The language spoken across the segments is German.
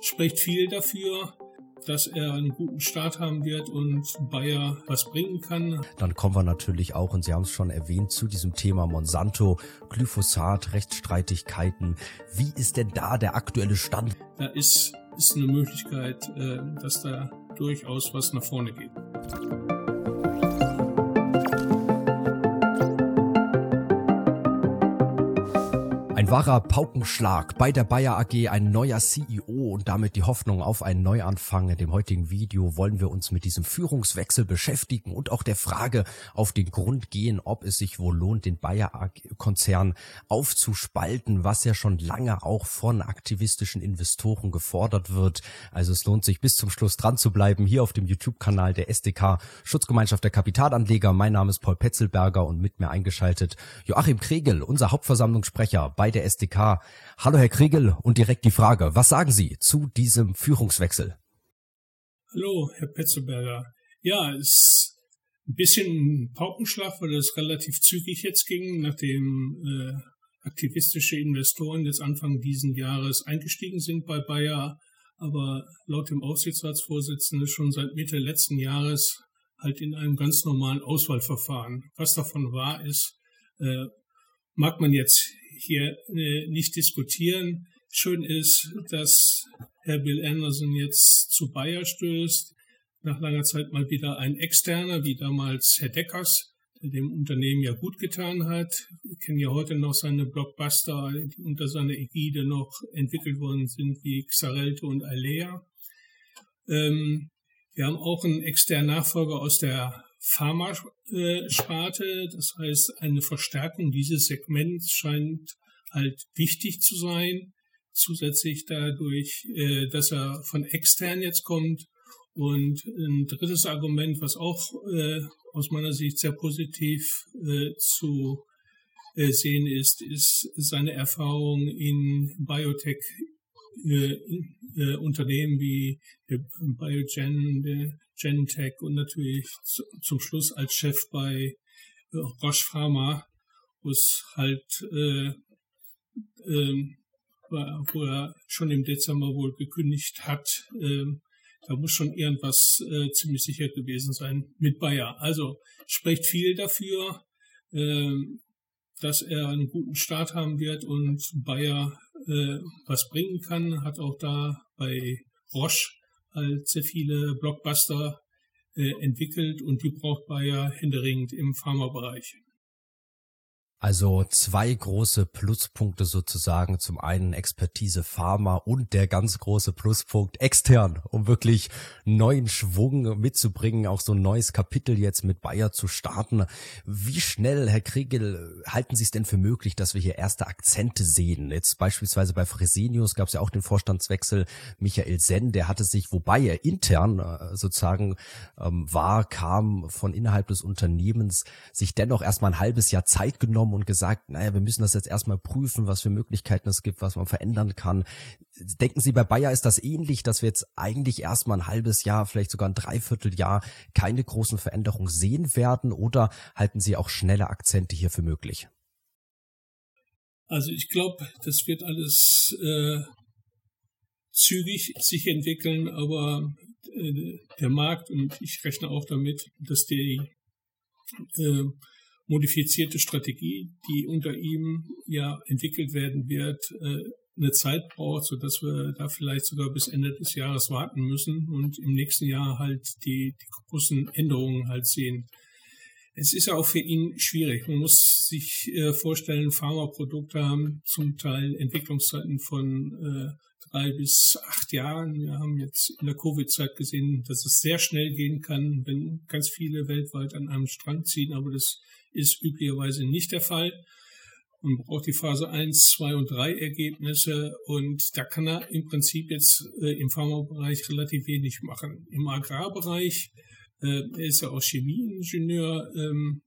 spricht viel dafür, dass er einen guten Start haben wird und Bayer was bringen kann. Dann kommen wir natürlich auch, und Sie haben es schon erwähnt, zu diesem Thema Monsanto, Glyphosat, Rechtsstreitigkeiten. Wie ist denn da der aktuelle Stand? Da ist, ist eine Möglichkeit, äh, dass da durchaus was nach vorne geht. Ein wahrer Paukenschlag bei der Bayer AG, ein neuer CEO und damit die Hoffnung auf einen Neuanfang. In dem heutigen Video wollen wir uns mit diesem Führungswechsel beschäftigen und auch der Frage auf den Grund gehen, ob es sich wohl lohnt, den Bayer-Konzern aufzuspalten, was ja schon lange auch von aktivistischen Investoren gefordert wird. Also es lohnt sich bis zum Schluss dran zu bleiben, hier auf dem YouTube-Kanal der SDK Schutzgemeinschaft der Kapitalanleger. Mein Name ist Paul Petzelberger und mit mir eingeschaltet Joachim Kregel, unser Hauptversammlungssprecher bei der SDK. Hallo Herr Kriegel und direkt die Frage, was sagen Sie zu diesem Führungswechsel? Hallo Herr Petzelberger. Ja, es ist ein bisschen ein Paukenschlag, weil es relativ zügig jetzt ging, nachdem äh, aktivistische Investoren jetzt Anfang diesen Jahres eingestiegen sind bei Bayer, aber laut dem Aufsichtsratsvorsitzenden schon seit Mitte letzten Jahres halt in einem ganz normalen Auswahlverfahren. Was davon wahr ist, äh, mag man jetzt hier äh, nicht diskutieren. Schön ist, dass Herr Bill Anderson jetzt zu Bayer stößt. Nach langer Zeit mal wieder ein externer, wie damals Herr Deckers, der dem Unternehmen ja gut getan hat. Wir kennen ja heute noch seine Blockbuster, die unter seiner Ägide noch entwickelt worden sind, wie Xarelto und Alea. Ähm, wir haben auch einen externen Nachfolger aus der Pharmasparte. Das heißt, eine Verstärkung dieses Segments scheint halt wichtig zu sein. Zusätzlich dadurch, äh, dass er von extern jetzt kommt. Und ein drittes Argument, was auch äh, aus meiner Sicht sehr positiv äh, zu sehen ist, ist seine Erfahrung in Biotech äh, äh, Unternehmen wie Biogen, Gentech und natürlich zum Schluss als Chef bei äh, Roche Pharma, wo es halt äh, äh, wo er schon im Dezember wohl gekündigt hat. Äh, da muss schon irgendwas äh, ziemlich sicher gewesen sein mit Bayer. Also spricht viel dafür, äh, dass er einen guten Start haben wird und Bayer äh, was bringen kann. Hat auch da bei Roche halt sehr viele Blockbuster äh, entwickelt und die braucht Bayer händeringend im Pharmabereich. Also zwei große Pluspunkte sozusagen. Zum einen Expertise Pharma und der ganz große Pluspunkt extern, um wirklich neuen Schwung mitzubringen, auch so ein neues Kapitel jetzt mit Bayer zu starten. Wie schnell, Herr Kriegel, halten Sie es denn für möglich, dass wir hier erste Akzente sehen? Jetzt beispielsweise bei Fresenius gab es ja auch den Vorstandswechsel. Michael Senn, der hatte sich, wobei er intern äh, sozusagen ähm, war, kam von innerhalb des Unternehmens, sich dennoch erstmal ein halbes Jahr Zeit genommen genommen und gesagt, naja, wir müssen das jetzt erstmal prüfen, was für Möglichkeiten es gibt, was man verändern kann. Denken Sie, bei Bayer ist das ähnlich, dass wir jetzt eigentlich erstmal ein halbes Jahr, vielleicht sogar ein Dreivierteljahr keine großen Veränderungen sehen werden oder halten Sie auch schnelle Akzente hier für möglich? Also ich glaube, das wird alles äh, zügig sich entwickeln, aber äh, der Markt und ich rechne auch damit, dass die äh, modifizierte Strategie, die unter ihm ja entwickelt werden wird, äh, eine Zeit braucht, so dass wir da vielleicht sogar bis Ende des Jahres warten müssen und im nächsten Jahr halt die, die großen Änderungen halt sehen. Es ist ja auch für ihn schwierig. Man muss sich äh, vorstellen, Pharmaprodukte haben zum Teil Entwicklungszeiten von äh, drei bis acht Jahren. Wir haben jetzt in der Covid-Zeit gesehen, dass es sehr schnell gehen kann, wenn ganz viele weltweit an einem Strang ziehen, aber das ist üblicherweise nicht der Fall. Man braucht die Phase 1, 2 und 3 Ergebnisse und da kann er im Prinzip jetzt äh, im Pharmabereich relativ wenig machen. Im Agrarbereich, äh, er ist ja auch Chemieingenieur, ähm,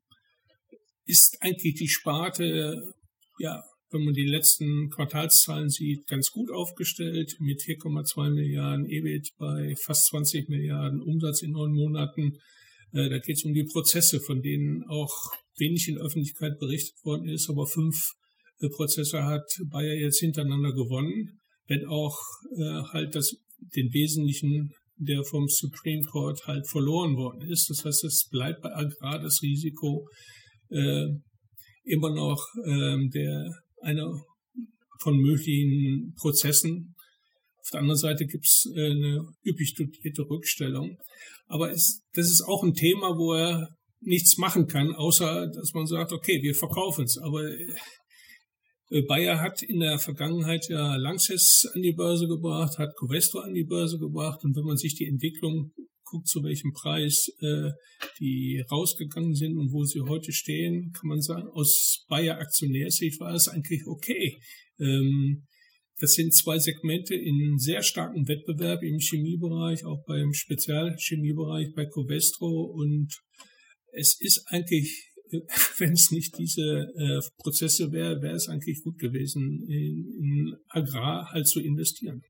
ist eigentlich die Sparte, ja, wenn man die letzten Quartalszahlen sieht, ganz gut aufgestellt mit 4,2 Milliarden EBIT bei fast 20 Milliarden Umsatz in neun Monaten. Äh, da geht es um die Prozesse, von denen auch wenig in Öffentlichkeit berichtet worden ist, aber fünf äh, Prozesse hat Bayer jetzt hintereinander gewonnen. wenn auch äh, halt das den wesentlichen der vom Supreme Court halt verloren worden ist. Das heißt, es bleibt bei Agrar das Risiko äh, immer noch äh, der einer von möglichen Prozessen. Auf der anderen Seite gibt es äh, eine üppig dotierte Rückstellung. Aber es, das ist auch ein Thema, wo er nichts machen kann, außer dass man sagt, okay, wir verkaufen es. Aber äh, Bayer hat in der Vergangenheit ja Lanxess an die Börse gebracht, hat Covestro an die Börse gebracht und wenn man sich die Entwicklung guckt, zu welchem Preis äh, die rausgegangen sind und wo sie heute stehen, kann man sagen, aus Bayer Aktionärsicht war es eigentlich okay. Ähm, das sind zwei Segmente in sehr starkem Wettbewerb im Chemiebereich, auch beim Spezialchemiebereich bei Covestro. Und es ist eigentlich wenn es nicht diese äh, Prozesse wäre, wäre es eigentlich gut gewesen, in, in Agrar halt zu investieren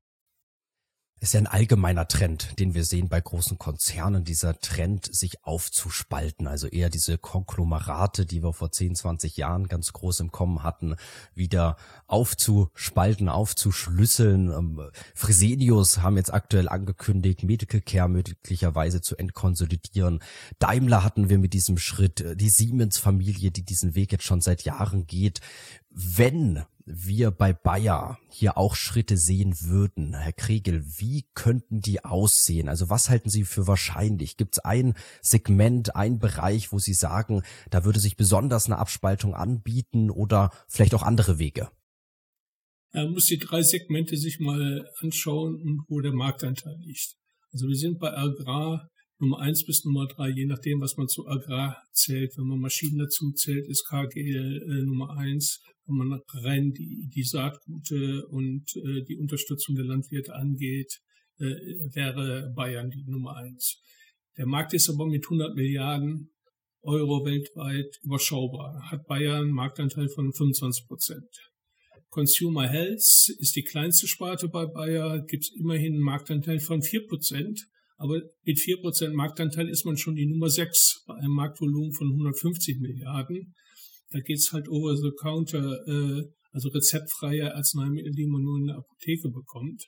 ist ja ein allgemeiner Trend, den wir sehen bei großen Konzernen, dieser Trend, sich aufzuspalten. Also eher diese Konglomerate, die wir vor 10, 20 Jahren ganz groß im Kommen hatten, wieder aufzuspalten, aufzuschlüsseln. Ähm, Fresenius haben jetzt aktuell angekündigt, Medical Care möglicherweise zu entkonsolidieren. Daimler hatten wir mit diesem Schritt, die Siemens-Familie, die diesen Weg jetzt schon seit Jahren geht. Wenn wir bei Bayer hier auch Schritte sehen würden, Herr Kregel, wie könnten die aussehen? Also was halten Sie für wahrscheinlich? Gibt es ein Segment, ein Bereich, wo Sie sagen, da würde sich besonders eine Abspaltung anbieten oder vielleicht auch andere Wege? Man muss die drei Segmente sich mal anschauen, wo der Marktanteil liegt. Also wir sind bei Agrar Nummer eins bis Nummer drei, je nachdem, was man zu Agrar zählt. Wenn man Maschinen dazu zählt, ist KGL äh, Nummer eins wenn man rein die, die Saatgute und äh, die Unterstützung der Landwirte angeht, äh, wäre Bayern die Nummer eins. Der Markt ist aber mit 100 Milliarden Euro weltweit überschaubar. Hat Bayern einen Marktanteil von 25 Prozent. Consumer Health ist die kleinste Sparte bei Bayer, gibt es immerhin einen Marktanteil von 4 Prozent. Aber mit 4 Prozent Marktanteil ist man schon die Nummer 6 bei einem Marktvolumen von 150 Milliarden. Da geht's halt over the counter, äh, also rezeptfreie Arzneimittel, die man nur in der Apotheke bekommt.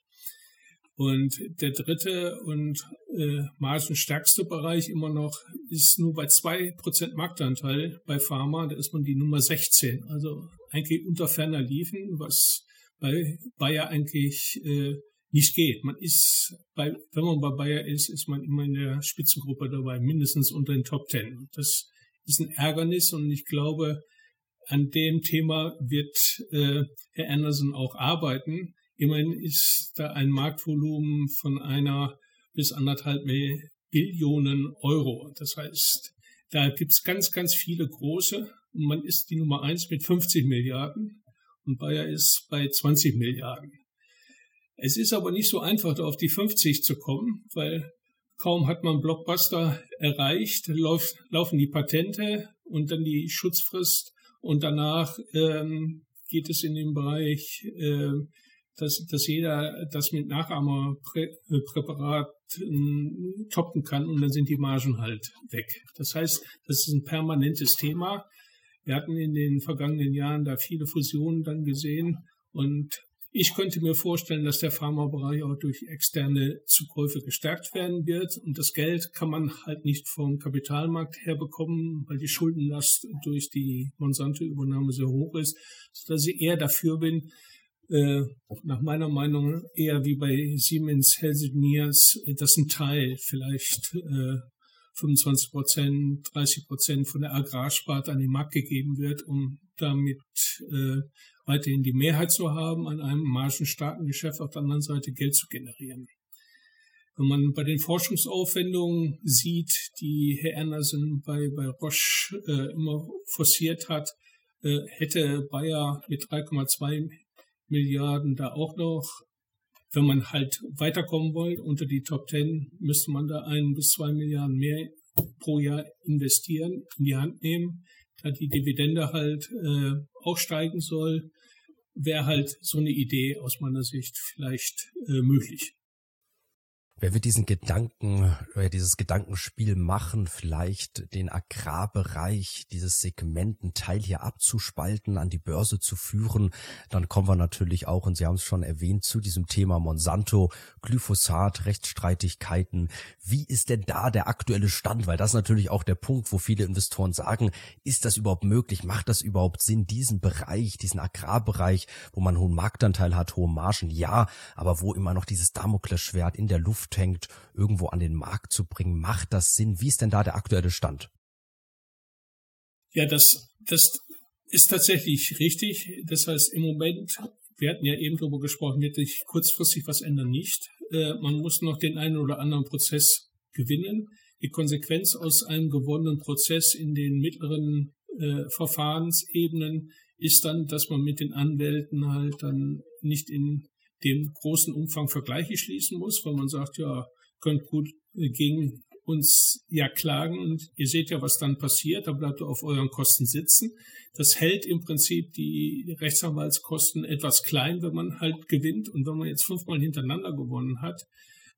Und der dritte und äh, margenstärkste Bereich immer noch ist nur bei zwei Prozent Marktanteil bei Pharma, da ist man die Nummer 16. Also eigentlich unter ferner liefen, was bei Bayer eigentlich äh, nicht geht. Man ist bei, wenn man bei Bayer ist, ist man immer in der Spitzengruppe dabei, mindestens unter den Top Ten. Das ist ein Ärgernis und ich glaube, an dem Thema wird äh, Herr Anderson auch arbeiten. Immerhin ist da ein Marktvolumen von einer bis anderthalb Billionen Euro. Das heißt, da gibt's ganz, ganz viele große und man ist die Nummer eins mit 50 Milliarden und Bayer ist bei 20 Milliarden. Es ist aber nicht so einfach, da auf die 50 zu kommen, weil kaum hat man Blockbuster erreicht, lauf, laufen die Patente und dann die Schutzfrist und danach ähm, geht es in den Bereich, äh, dass, dass jeder das mit Nachahmerpräparat äh, toppen kann und dann sind die Margen halt weg. Das heißt, das ist ein permanentes Thema. Wir hatten in den vergangenen Jahren da viele Fusionen dann gesehen und ich könnte mir vorstellen, dass der Pharmabereich auch durch externe Zukäufe gestärkt werden wird. Und das Geld kann man halt nicht vom Kapitalmarkt herbekommen, weil die Schuldenlast durch die Monsanto-Übernahme sehr hoch ist, sodass ich eher dafür bin, äh, nach meiner Meinung eher wie bei Siemens Healthineers, äh, dass ein Teil vielleicht äh, 25 Prozent, 30 Prozent von der Agrarsparte an den Markt gegeben wird, um damit äh, weiterhin die Mehrheit zu haben, an einem margenstarken Geschäft auf der anderen Seite Geld zu generieren. Wenn man bei den Forschungsaufwendungen sieht, die Herr Anderson bei, bei Roche äh, immer forciert hat, äh, hätte Bayer mit 3,2 Milliarden da auch noch, wenn man halt weiterkommen wollte, unter die Top 10, müsste man da ein bis zwei Milliarden mehr pro Jahr investieren, in die Hand nehmen da die Dividende halt äh, auch steigen soll, wäre halt so eine Idee aus meiner Sicht vielleicht äh, möglich. Wenn wir diesen Gedanken, oder dieses Gedankenspiel machen, vielleicht den Agrarbereich, dieses Segment, einen Teil hier abzuspalten, an die Börse zu führen, dann kommen wir natürlich auch, und Sie haben es schon erwähnt, zu diesem Thema Monsanto, Glyphosat, Rechtsstreitigkeiten. Wie ist denn da der aktuelle Stand? Weil das ist natürlich auch der Punkt, wo viele Investoren sagen, ist das überhaupt möglich? Macht das überhaupt Sinn, diesen Bereich, diesen Agrarbereich, wo man hohen Marktanteil hat, hohe Margen? Ja, aber wo immer noch dieses Damoklesschwert in der Luft Luft hängt, irgendwo an den Markt zu bringen. Macht das Sinn? Wie ist denn da der aktuelle Stand? Ja, das, das ist tatsächlich richtig. Das heißt, im Moment, wir hatten ja eben darüber gesprochen, wird sich kurzfristig was ändern nicht. Äh, man muss noch den einen oder anderen Prozess gewinnen. Die Konsequenz aus einem gewonnenen Prozess in den mittleren äh, Verfahrensebenen ist dann, dass man mit den Anwälten halt dann nicht in dem großen Umfang Vergleiche schließen muss, weil man sagt, ja, könnt gut äh, gegen uns ja klagen und ihr seht ja, was dann passiert, da bleibt ihr auf euren Kosten sitzen. Das hält im Prinzip die Rechtsanwaltskosten etwas klein, wenn man halt gewinnt. Und wenn man jetzt fünfmal hintereinander gewonnen hat,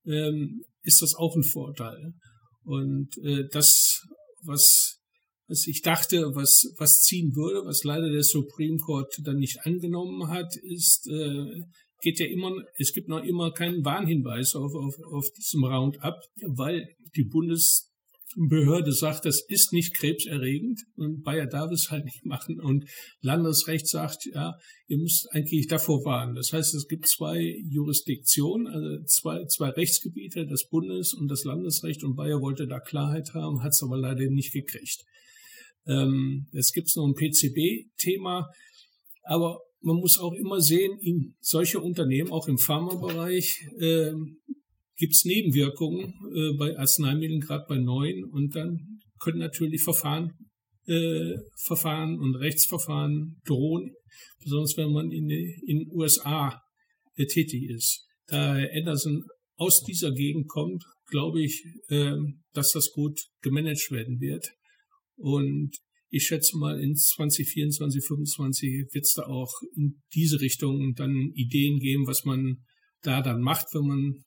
ähm, ist das auch ein Vorteil. Und äh, das, was, was ich dachte, was, was ziehen würde, was leider der Supreme Court dann nicht angenommen hat, ist, äh, geht ja immer, es gibt noch immer keinen Warnhinweis auf, auf, auf diesem Roundup, weil die Bundesbehörde sagt, das ist nicht krebserregend und Bayer darf es halt nicht machen und Landesrecht sagt, ja, ihr müsst eigentlich davor warnen. Das heißt, es gibt zwei Jurisdiktionen, also zwei, zwei Rechtsgebiete, das Bundes- und das Landesrecht und Bayer wollte da Klarheit haben, hat es aber leider nicht gekriegt. Ähm, es gibt noch ein PCB-Thema, aber man muss auch immer sehen, in solche Unternehmen, auch im Pharmabereich, äh, gibt es Nebenwirkungen äh, bei Arzneimitteln, gerade bei neuen. Und dann können natürlich Verfahren, äh, Verfahren und Rechtsverfahren drohen, besonders wenn man in den USA äh, tätig ist. Da Herr Anderson aus dieser Gegend kommt, glaube ich, äh, dass das gut gemanagt werden wird. Und ich schätze mal, in 2024, 2025 wird es da auch in diese Richtung dann Ideen geben, was man da dann macht, wenn man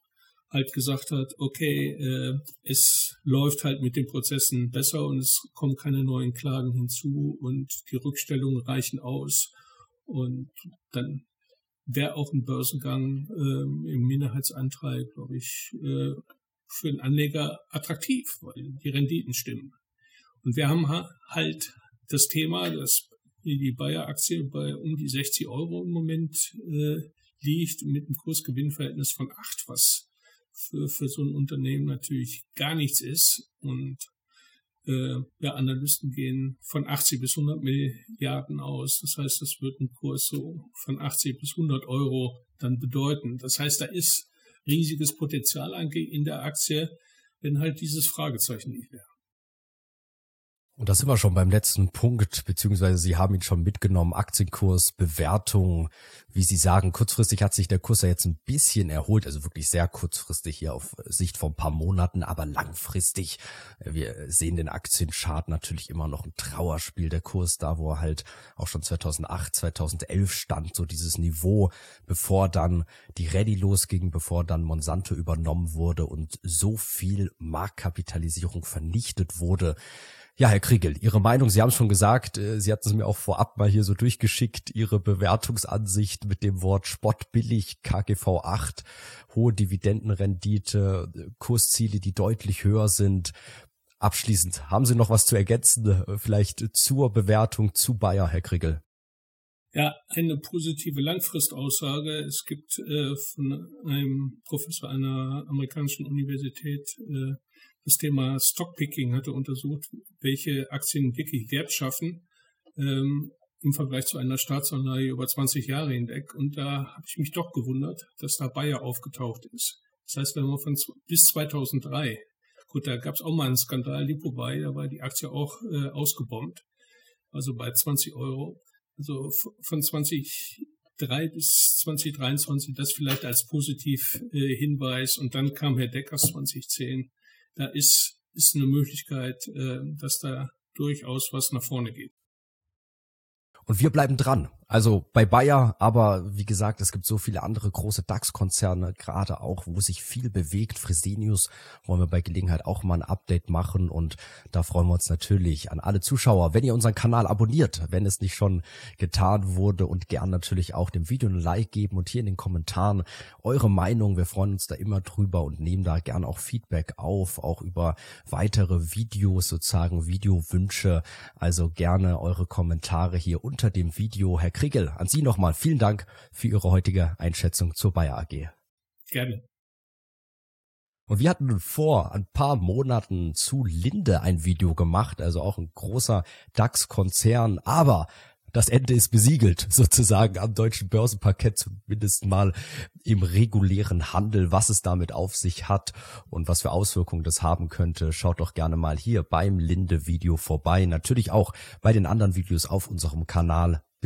halt gesagt hat, okay, äh, es läuft halt mit den Prozessen besser und es kommen keine neuen Klagen hinzu und die Rückstellungen reichen aus und dann wäre auch ein Börsengang äh, im Minderheitsanteil, glaube ich, äh, für den Anleger attraktiv, weil die Renditen stimmen. Und wir haben halt das Thema, dass die Bayer-Aktie bei um die 60 Euro im Moment äh, liegt mit einem Kursgewinnverhältnis von 8, was für, für so ein Unternehmen natürlich gar nichts ist. Und äh, ja, Analysten gehen von 80 bis 100 Milliarden aus. Das heißt, das wird ein Kurs so von 80 bis 100 Euro dann bedeuten. Das heißt, da ist riesiges Potenzial in der Aktie, wenn halt dieses Fragezeichen nicht wäre. Und da sind wir schon beim letzten Punkt, beziehungsweise Sie haben ihn schon mitgenommen, Aktienkurs, Bewertung. Wie Sie sagen, kurzfristig hat sich der Kurs ja jetzt ein bisschen erholt, also wirklich sehr kurzfristig hier auf Sicht von ein paar Monaten, aber langfristig. Wir sehen den Aktienchart natürlich immer noch ein Trauerspiel, der Kurs da, wo er halt auch schon 2008, 2011 stand, so dieses Niveau, bevor dann die Ready losging, bevor dann Monsanto übernommen wurde und so viel Marktkapitalisierung vernichtet wurde ja, Herr Kriegel, Ihre Meinung, Sie haben es schon gesagt, äh, Sie hatten es mir auch vorab mal hier so durchgeschickt, Ihre Bewertungsansicht mit dem Wort spottbillig, KGV 8, hohe Dividendenrendite, Kursziele, die deutlich höher sind. Abschließend, haben Sie noch was zu ergänzen, äh, vielleicht zur Bewertung zu Bayer, Herr Kriegel? Ja, eine positive Langfristaussage. Es gibt äh, von einem Professor einer amerikanischen Universität äh, das Thema Stockpicking hatte untersucht, welche Aktien wirklich Wert schaffen ähm, im Vergleich zu einer Staatsanleihe über 20 Jahre hinweg. Und da habe ich mich doch gewundert, dass da Bayer aufgetaucht ist. Das heißt, wenn man von bis 2003, gut, da gab es auch mal einen Skandal, Lipo bei, da war die Aktie auch äh, ausgebombt, also bei 20 Euro. Also von 2003 bis 2023, das vielleicht als positiv äh, Hinweis. Und dann kam Herr Deckers 2010 da ist, ist eine Möglichkeit, äh, dass da durchaus was nach vorne geht. Und wir bleiben dran Also bei Bayer, aber wie gesagt, es gibt so viele andere große DAX-Konzerne, gerade auch, wo sich viel bewegt. Fresenius wollen wir bei Gelegenheit auch mal ein Update machen und da freuen wir uns natürlich an alle Zuschauer, wenn ihr unseren Kanal abonniert, wenn es nicht schon getan wurde und gern natürlich auch dem Video ein Like geben und hier in den Kommentaren eure Meinung. Wir freuen uns da immer drüber und nehmen da gern auch Feedback auf, auch über weitere Videos sozusagen, Videowünsche. Also gerne eure Kommentare hier unter dem Video. Herr Kriegel, an Sie nochmal vielen Dank für Ihre heutige Einschätzung zur Bayer AG. Gerne. Und wir hatten vor ein paar Monaten zu Linde ein Video gemacht, also auch ein großer DAX-Konzern, aber das Ende ist besiegelt, sozusagen am deutschen Börsenparkett, zumindest mal im regulären Handel, was es damit auf sich hat und was für Auswirkungen das haben könnte. Schaut doch gerne mal hier beim Linde-Video vorbei. Natürlich auch bei den anderen Videos auf unserem Kanal.